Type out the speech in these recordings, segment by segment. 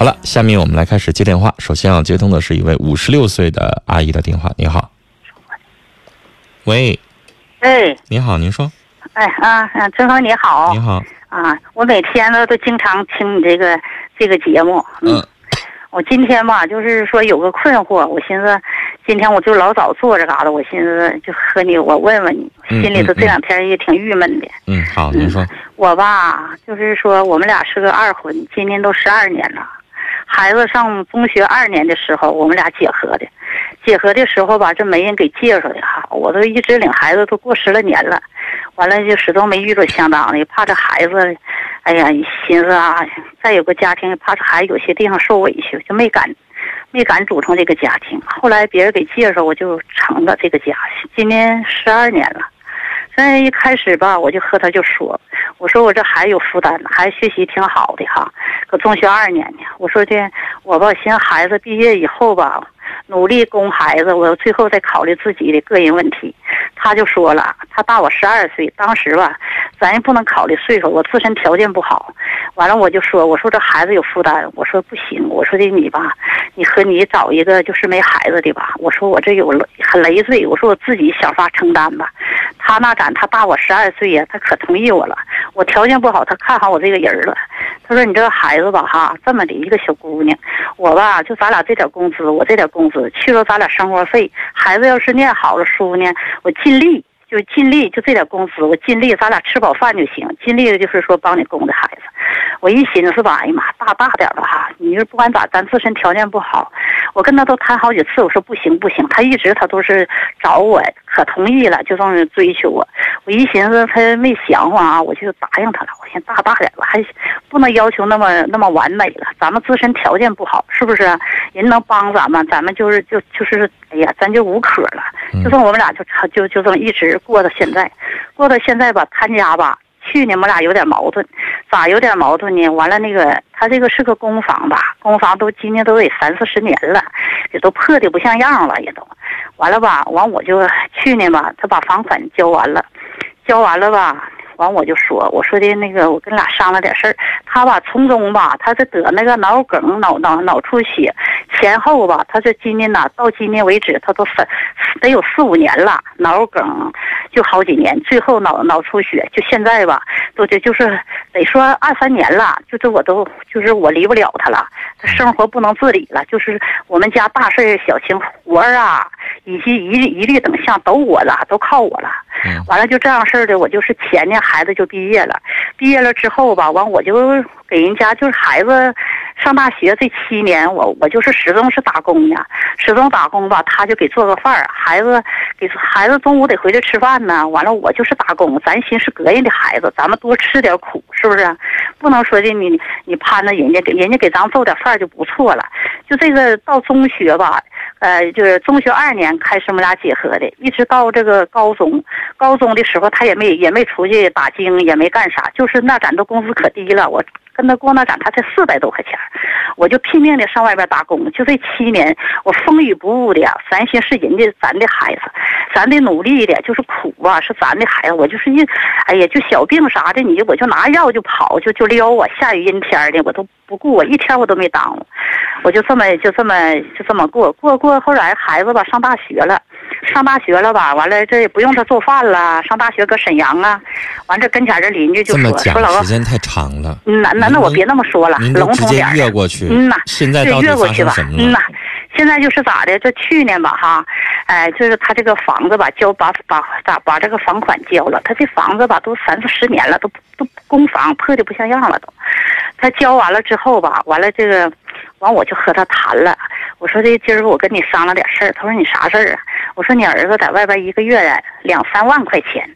好了，下面我们来开始接电话。首先要接通的是一位五十六岁的阿姨的电话。你好，喂，哎，你好，您说，哎啊，啊春风你好你好，啊！我每天呢都经常听你这个这个节目。嗯，我今天吧，就是说有个困惑，我寻思今天我就老早坐着嘎达，我寻思就和你我问问你，嗯心里头嗯这两天也挺郁闷的。嗯，好，您说，我吧，就是说我们俩是个二婚，今年都十二年了。孩子上中学二年的时候，我们俩结合的。结合的时候吧，这没人给介绍的哈，我都一直领孩子都过十来年了，完了就始终没遇着相当的，怕这孩子，哎呀，寻思啊，再有个家庭，怕这孩子有些地方受委屈，就没敢，没敢组成这个家庭。后来别人给介绍，我就成了这个家，今年十二年了。那一开始吧，我就和他就说，我说我这孩子有负担，孩子学习挺好的哈，搁中学二年呢。我说的，我吧寻思孩子毕业以后吧，努力供孩子，我最后再考虑自己的个人问题。他就说了，他大我十二岁，当时吧，咱也不能考虑岁数，我自身条件不好。完了我就说，我说这孩子有负担，我说不行，我说的你吧，你和你找一个就是没孩子的吧。我说我这有很累赘，我说我自己想法承担吧。他那咱他大我十二岁呀，他可同意我了。我条件不好，他看好我这个人了。他说你这个孩子吧哈，这么的一个小姑娘，我吧就咱俩这点工资，我这点工资去了咱俩生活费。孩子要是念好了书呢，我尽力就尽力就这点工资，我尽力咱俩吃饱饭就行，尽力的就是说帮你供着孩子。我一寻思吧，哎呀妈，大大点吧哈！你说不管咋，咱自身条件不好，我跟他都谈好几次，我说不行不行，他一直他都是找我，可同意了，就这么追求我。我一寻思他没想我啊，我就答应他了。我寻思大大点吧，还不能要求那么那么完美了，咱们自身条件不好，是不是？人能帮咱们，咱们就是就就是，哎呀，咱就无可了。就这么我们俩就就就这么一直过到现在，过到现在吧，他家吧。去年我俩有点矛盾，咋有点矛盾呢？完了，那个他这个是个公房吧，公房都今年都得三四十年了，也都破的不像样了，也都。完了吧，完我就去年吧，他把房款交完了，交完了吧，完我就说，我说的那个我跟俩商量点事儿，他吧从中吧，他这得那个脑梗、脑脑脑出血，前后吧，他这今年呐，到今年为止，他都三得有四五年了，脑梗就好几年，最后脑脑出血，就现在吧，都就就是得说二三年了，就这我都就是我离不了他了，他生活不能自理了，就是我们家大事小情活儿啊，以及一律一律等项都我了，都靠我了。嗯。完了就这样事儿的，我就是前年孩子就毕业了，毕业了之后吧，完我就给人家就是孩子上大学这七年，我我就是始终是打工呀，始终打工吧，他就给做个饭儿，孩子给孩子中午得回来吃饭呢，完了我就是打工，咱寻思膈应的孩子，咱们多吃点苦，是不是？不能说的你你攀着人家给人家给咱做点饭就不错了，就这个到中学吧。呃，就是中学二年开始我们俩结合的，一直到这个高中，高中的时候他也没也没出去打经，也没干啥，就是那咱都工资可低了，我跟他过那展，他才四百多块钱，我就拼命的上外边打工，就这七年，我风雨不误的，咱寻是人家咱的孩子，咱的努力的，就是苦啊，是咱的孩子，我就是一，哎呀，就小病啥的，你就我就拿药就跑，就就撩我，下雨阴天的我都不顾，我一天我都没耽误。我就这么就这么就这么过过过，后来孩子吧上大学了，上大学了吧，完了这也不用他做饭了，上大学搁沈阳啊，完这跟前这邻居就这么说说老高时，间太长了，嗯呐，那那我别那么说了，直接笼统点越过去。嗯呐，现在到底越过去吧生什，么？嗯呐，现在就是咋的？这去年吧哈，哎，就是他这个房子吧，交把把咋把这个房款交了，他这房子吧都三四十年了，都都公房破的不像样了都。他交完了之后吧，完了这个，完我就和他谈了，我说这今儿我跟你商量点事儿。他说你啥事儿啊？我说你儿子在外边一个月两三万块钱，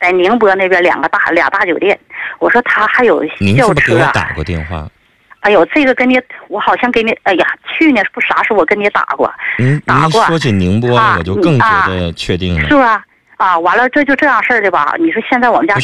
在宁波那边两个大俩大酒店。我说他还有您是不是轿车啊。给我打过电话？哎呦，这个跟你，我好像给你，哎呀，去年不啥时候我跟你打过，您您打过说起宁波，啊我就更觉啊得确定了。是吧？啊，完了这就这样事儿的吧？你说现在我们家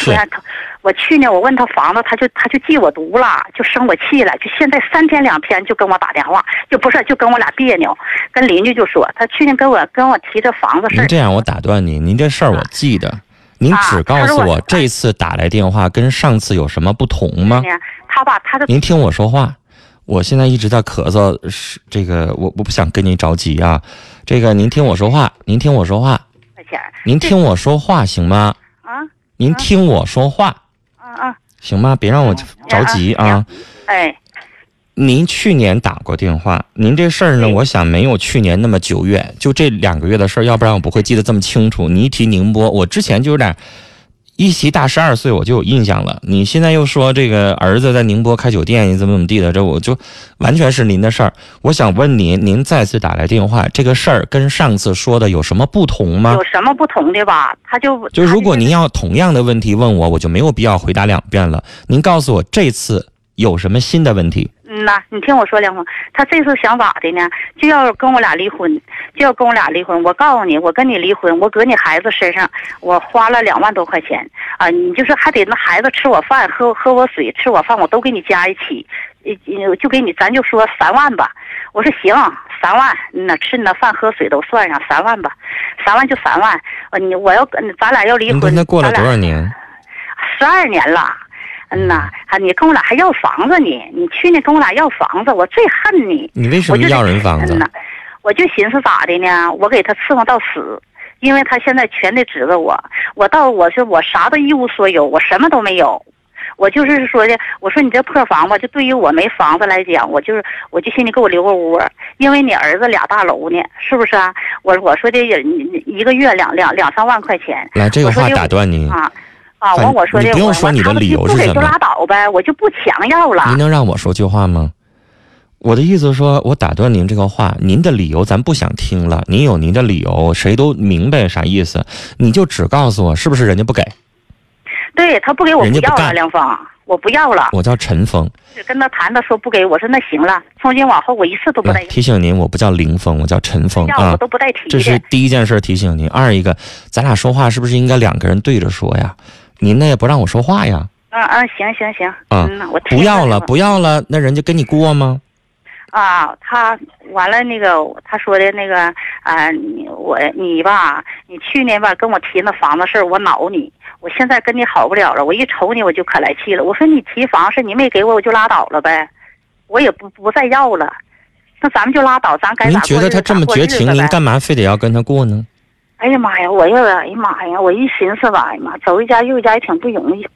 我去年我问他房子，他就他就记我毒了，就生我气了，就现在三天两天就跟我打电话，就不是就跟我俩别扭，跟邻居就说他去年跟我跟我提这房子事儿，您这样，我打断您，您这事儿我记得，您啊只告诉我我这次打来电话跟上次有什么不同吗？他把他的您听我说话，我现在一直在咳嗽，是这个我我不想跟您着急啊。这个您听我说话，您听我说话，块钱儿您听我说话行吗？啊您听我说话啊啊！行吗？别让我着急啊。哎，您去年打过电话，您这事儿呢，我想没有去年那么久远，就这两个月的事儿，要不然我不会记得这么清楚。你一提宁波，我之前就有点一提大十二岁我就有印象了。你现在又说这个儿子在宁波开酒店，怎么怎么地的，这我就完全是您的事儿。我想问您，您再次打来电话，这个事儿跟上次说的有什么不同吗有？什么不同的吧？他就就如果您要同样的问题问我，我就没有必要回答两遍了。您告诉我这次有什么新的问题？嗯呐，你听我说，梁红，他这次想咋的呢？就要跟我俩离婚，就要跟我俩离婚。我告诉你，我跟你离婚，我搁你孩子身上，我花了两万多块钱啊！你就是还得那孩子吃我饭、喝喝我水、吃我饭，我都给你加一起，呃，呃就给你，咱就说三万吧。我说行，三万，那吃你那饭喝水都算上，三万吧，三万就三万。呃，你我要跟咱俩要离婚，您跟他过了多少年？十二年了，嗯呐，还你跟我俩还要房子呢？你去年跟我俩要房子，我最恨你。你为什么我就要人房子嗯？呐，我就寻思咋的呢？我给他伺候到死，因为他现在全得指着我。我到我说我啥都一无所有，我什么都没有。我就是说的，我说你这破房吧，就对于我没房子来讲，我就是我就寻思给我留个窝，因为你儿子俩大楼呢，是不是啊？我我说的也一个月两两两三万块钱来，这个话打断您，啊啊！反完我说的，你不用说你的理由不是什么给就拉倒呗，我就不强要了。您能让我说句话吗？我的意思说，我打断您这个话，您的理由咱不想听了。您有您的理由，谁都明白啥意思，你就只告诉我是不是人家不给。对他不给我不要了，人家不干梁峰，我不要了。我叫陈峰，跟他谈，的说不给我说那行了，从今往后我一次都不带来提醒您，我不叫林峰，我叫陈峰啊，我啊。都不带提这是。第一件事提醒您。二一个，咱俩说话是不是应该两个人对着说呀？您那也不让我说话呀？嗯嗯，行行行，啊嗯呐，我不要了，不要了，那人家跟你过吗？啊，他完了那个他说的那个啊，你我你吧，你去年吧跟我提那房子事儿，我恼你，我现在跟你好不了了，我一瞅你我就可来气了。我说你提房事你没给我，我就拉倒了呗，我也不不再要了。那咱们就拉倒，咱该咋您过日子觉得他这么绝情，您干嘛非得要跟他过呢？哎呀妈呀！我要哎呀妈呀！我一寻思吧，哎呀妈，走一家又一家也挺不容易。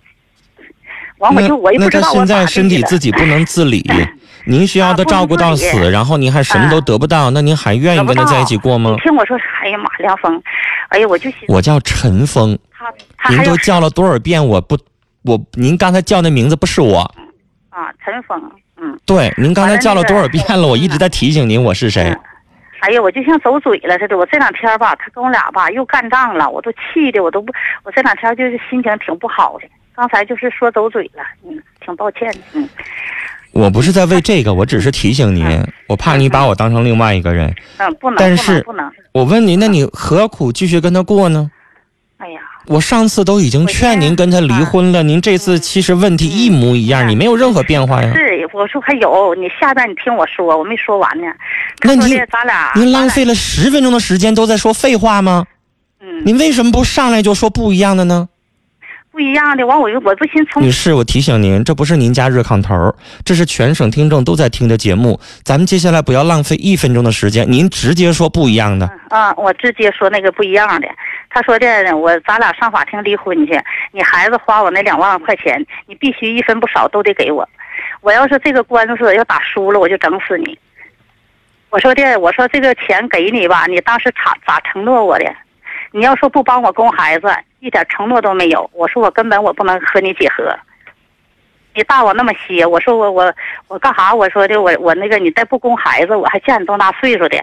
完我那就我也不那他知道我咋的现在身体自己不能自理，您需要他照顾到死，然后您还什么都得不到，那您还愿意跟他在一起过吗你？听我说，哎呀妈，梁峰，哎呀，我就寻思我叫陈峰，您都叫了多少遍？我不，我您刚才叫那名字不是我，啊，陈峰，嗯，对，您刚才叫了多少遍了？我一直嗯在提醒您我是谁嗯。哎呀，我就像走嘴了似的。我这两天吧，他跟我俩吧又干仗了，我都气的我都不，我这两天就是心情挺不好的。刚才就是说走嘴了，嗯，挺抱歉的，嗯。我不是在为这个，我只是提醒您，我怕你把我当成另外一个人。嗯，不能，但是。我问您，那你何苦继续跟他过呢？哎呀，我上次都已经劝您跟他离婚了，您这次其实问题一模一样，嗯你没有任何变化呀。是，我说还有，你下边你听我说，我没说完呢。那你他说的咱俩，您浪费了十分钟的时间都在说废话吗？嗯，您为什么不上来就说不一样的呢？不一样的。完，我又我不寻从女士，我提醒您，这不是您家热炕头，这是全省听众都在听的节目。咱们接下来不要浪费一分钟的时间，您直接说不一样的。啊，我直接说那个不一样的。他说的，我咱俩上法庭离婚去，你孩子花我那两万块钱，你必须一分不少都得给我。我要是这个官司要打输了，我就整死你。我说的，我说这个钱给你吧，你当时咋咋承诺我的？你要说不帮我供孩子，一点承诺都没有。我说我根本我不能和你结合。你大我那么些，我说我我我干啥？我说的我我那个你再不供孩子，我还见你多大岁数的？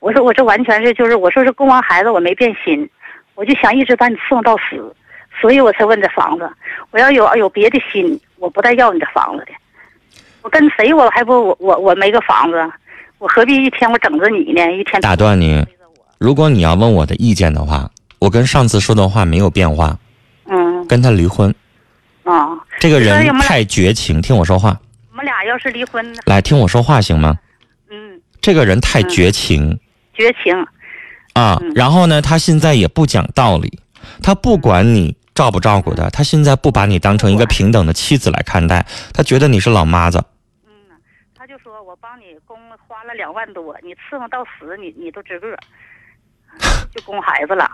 我说我这完全是就是我说是供完孩子我没变心，我就想一直把你伺候到死，所以我才问这房子。我要有有别的心，我不带要你这房子的。我跟谁我还不我我我没个房子，我何必一天我整着你呢？一天打断你，如果你要问我的意见的话，我跟上次说的话没有变化，嗯。跟他离婚。啊，这个人太绝情，听我说话，我们俩要是离婚，来听我说话行吗？嗯，这个人太绝情。绝情，啊嗯，然后呢，他现在也不讲道理，他不管你照不照顾他，他现在不把你当成一个平等的妻子来看待，他觉得你是老妈子。嗯。他就说我帮你供花了两万多，你伺候到死，你你都值个儿，就供孩子了。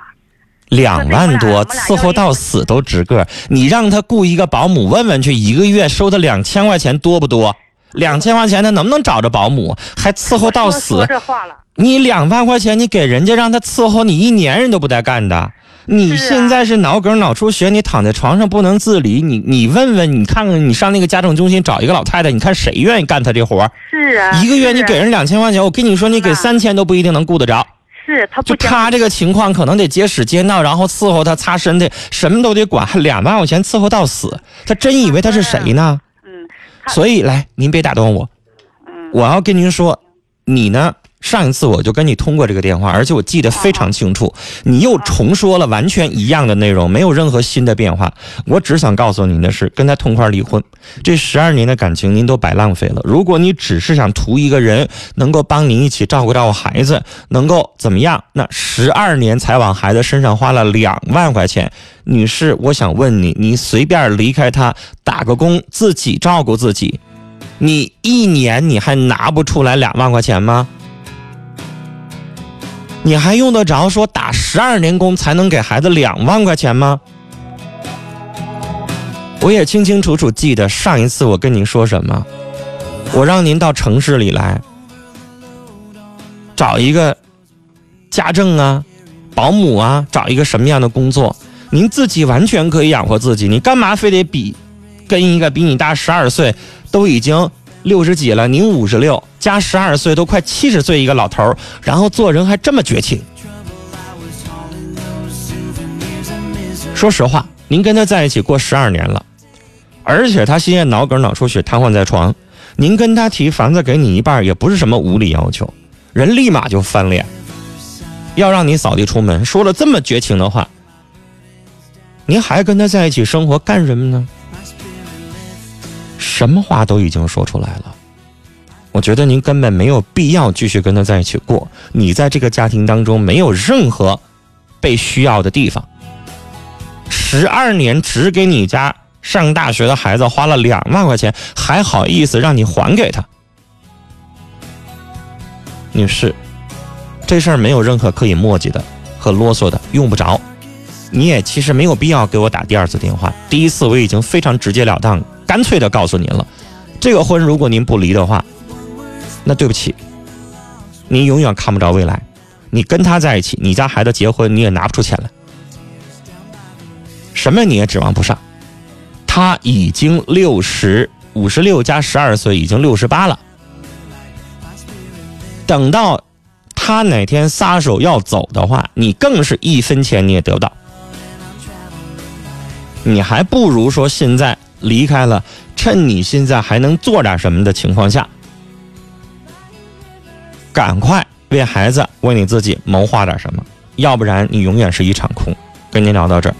两万多伺候到死都值个儿，你让他雇一个保姆问问去，一个月收他两千块钱多不多？两千块钱他能不能找着保姆？还伺候到死说？这话了，你两万块钱你给人家让他伺候你一年，人都不带干的。你现在是脑梗脑出血，你躺在床上不能自理，你你问问，你看看你上那个家政中心找一个老太太，你看谁愿意干他这活儿？是啊，一个月你给人两千块钱，我跟你说，你给三千都不一定能顾得着。是他就他这个情况，可能得接屎接尿，然后伺候他擦身的，什么都得管，还 两万块钱伺候到死，他真以为他是谁呢？嗯所以来，您别打断我，嗯我要跟您说，你呢？上一次我就跟你通过这个电话，而且我记得非常清楚，你又重说了完全一样的内容，没有任何新的变化。我只想告诉您的是，跟他痛快离婚，这十二年的感情您都白浪费了。如果你只是想图一个人能够帮您一起照顾照顾孩子，能够怎么样？那十二年才往孩子身上花了两万块钱，女士，我想问你，你随便离开他，打个工，自己照顾自己，你一年你还拿不出来两万块钱吗？你还用得着说打十二年工才能给孩子两万块钱吗？我也清清楚楚记得上一次我跟您说什么，我让您到城市里来，找一个家政啊、保姆啊，找一个什么样的工作，您自己完全可以养活自己，你干嘛非得比跟一个比你大十二岁，都已经六十几了，您五十六加十二岁都快七十岁一个老头儿，然后做人还这么绝情。说实话，您跟他在一起过十二年了，而且他现在脑梗脑出血，瘫痪在床，您跟他提房子给你一半，也不是什么无理要求，人立马就翻脸，要让你扫地出门，说了这么绝情的话，您还跟他在一起生活干什么呢？什么话都已经说出来了，我觉得您根本没有必要继续跟他在一起过。你在这个家庭当中没有任何被需要的地方。十二年只给你家上大学的孩子花了两万块钱，还好意思让你还给他？女士，这事儿没有任何可以磨叽的和啰嗦的，用不着。你也其实没有必要给我打第二次电话。第一次我已经非常直截了当、干脆的告诉您了，这个婚如果您不离的话，那对不起，您永远看不着未来。你跟他在一起，你家孩子结婚你也拿不出钱来，什么你也指望不上。他已经六十五十六加十二岁，已经六十八了。等到他哪天撒手要走的话，你更是一分钱你也得不到。你还不如说现在离开了，趁你现在还能做点什么的情况下，赶快为孩子、为你自己谋划点什么，要不然你永远是一场空。跟您聊到这儿。